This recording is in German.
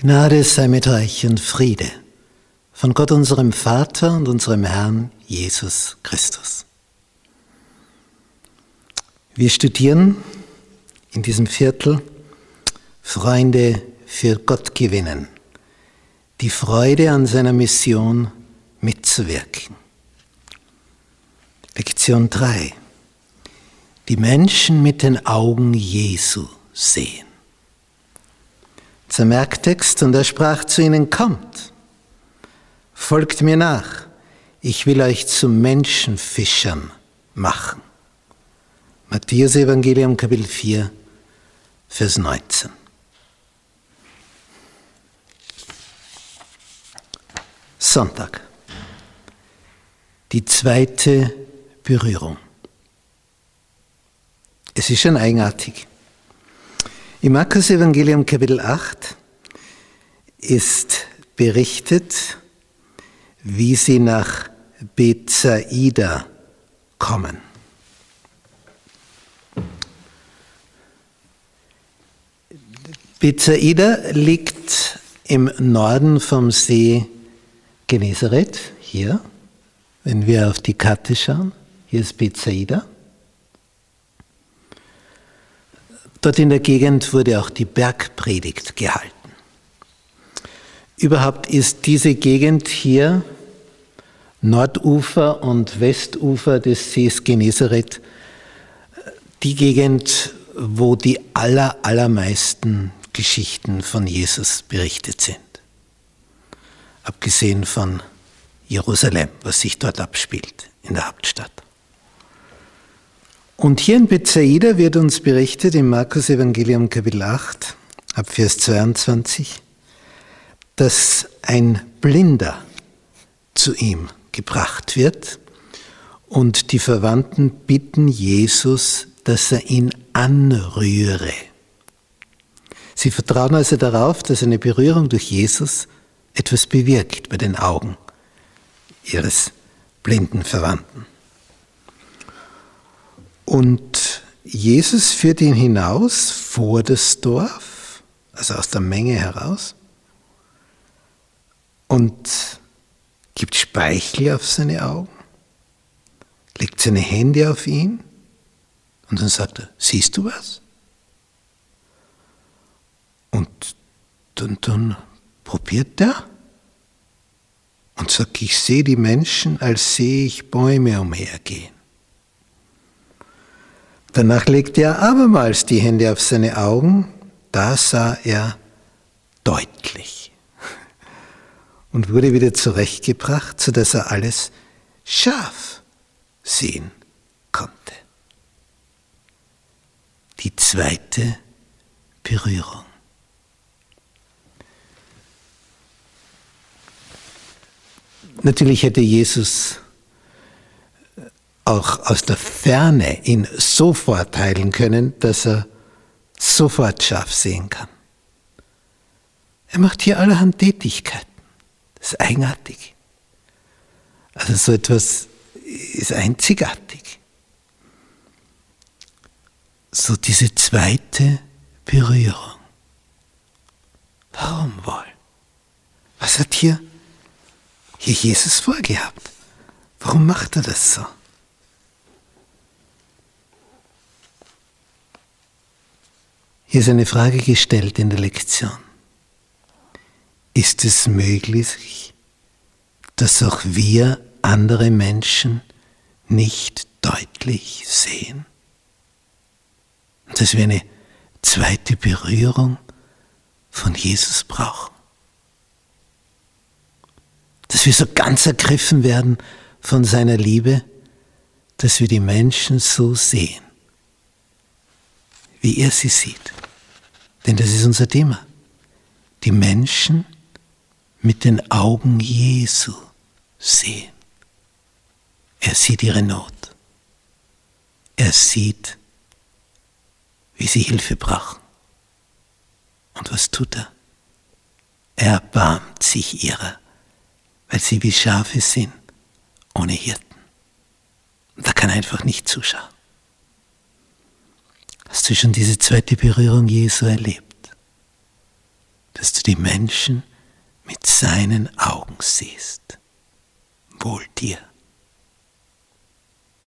Gnade sei mit euch und Friede von Gott unserem Vater und unserem Herrn Jesus Christus. Wir studieren in diesem Viertel Freunde für Gott gewinnen, die Freude an seiner Mission mitzuwirken. Lektion 3. Die Menschen mit den Augen Jesu sehen. Zermerktext, und er sprach zu ihnen, kommt, folgt mir nach, ich will euch zu Menschenfischern machen. Matthäus Evangelium Kapitel 4, Vers 19. Sonntag. Die zweite Berührung. Es ist schon eigenartig. Im Markus Evangelium Kapitel 8 ist berichtet, wie sie nach Bethsaida kommen. Bethsaida liegt im Norden vom See Genezareth, hier, wenn wir auf die Karte schauen. Hier ist Bethsaida. Dort in der Gegend wurde auch die Bergpredigt gehalten. Überhaupt ist diese Gegend hier, Nordufer und Westufer des Sees Genezareth, die Gegend, wo die aller, allermeisten Geschichten von Jesus berichtet sind. Abgesehen von Jerusalem, was sich dort abspielt, in der Hauptstadt. Und hier in Bethsaida wird uns berichtet im Markus Evangelium Kapitel 8 ab Vers 22, dass ein Blinder zu ihm gebracht wird und die Verwandten bitten Jesus, dass er ihn anrühre. Sie vertrauen also darauf, dass eine Berührung durch Jesus etwas bewirkt bei den Augen ihres blinden Verwandten. Und Jesus führt ihn hinaus vor das Dorf, also aus der Menge heraus, und gibt Speichel auf seine Augen, legt seine Hände auf ihn und dann sagt er, siehst du was? Und dann, dann probiert er und sagt, ich sehe die Menschen, als sehe ich Bäume umhergehen. Danach legte er abermals die Hände auf seine Augen, da sah er deutlich und wurde wieder zurechtgebracht, sodass er alles scharf sehen konnte. Die zweite Berührung. Natürlich hätte Jesus auch aus der Ferne ihn so vorteilen können, dass er sofort scharf sehen kann. Er macht hier allerhand Tätigkeiten. Ist eigenartig. Also so etwas ist einzigartig. So diese zweite Berührung. Warum wohl? Was hat hier, hier Jesus vorgehabt? Warum macht er das so? Hier ist eine Frage gestellt in der Lektion. Ist es möglich, dass auch wir andere Menschen nicht deutlich sehen? Dass wir eine zweite Berührung von Jesus brauchen? Dass wir so ganz ergriffen werden von seiner Liebe, dass wir die Menschen so sehen, wie er sie sieht. Denn das ist unser Thema. Die Menschen mit den Augen Jesu sehen. Er sieht ihre Not. Er sieht, wie sie Hilfe brauchen. Und was tut er? Er erbarmt sich ihrer, weil sie wie Schafe sind, ohne Hirten. Und da kann er einfach nicht zuschauen. Hast du schon diese zweite Berührung Jesu erlebt? dass du die Menschen mit seinen Augen siehst. Wohl dir.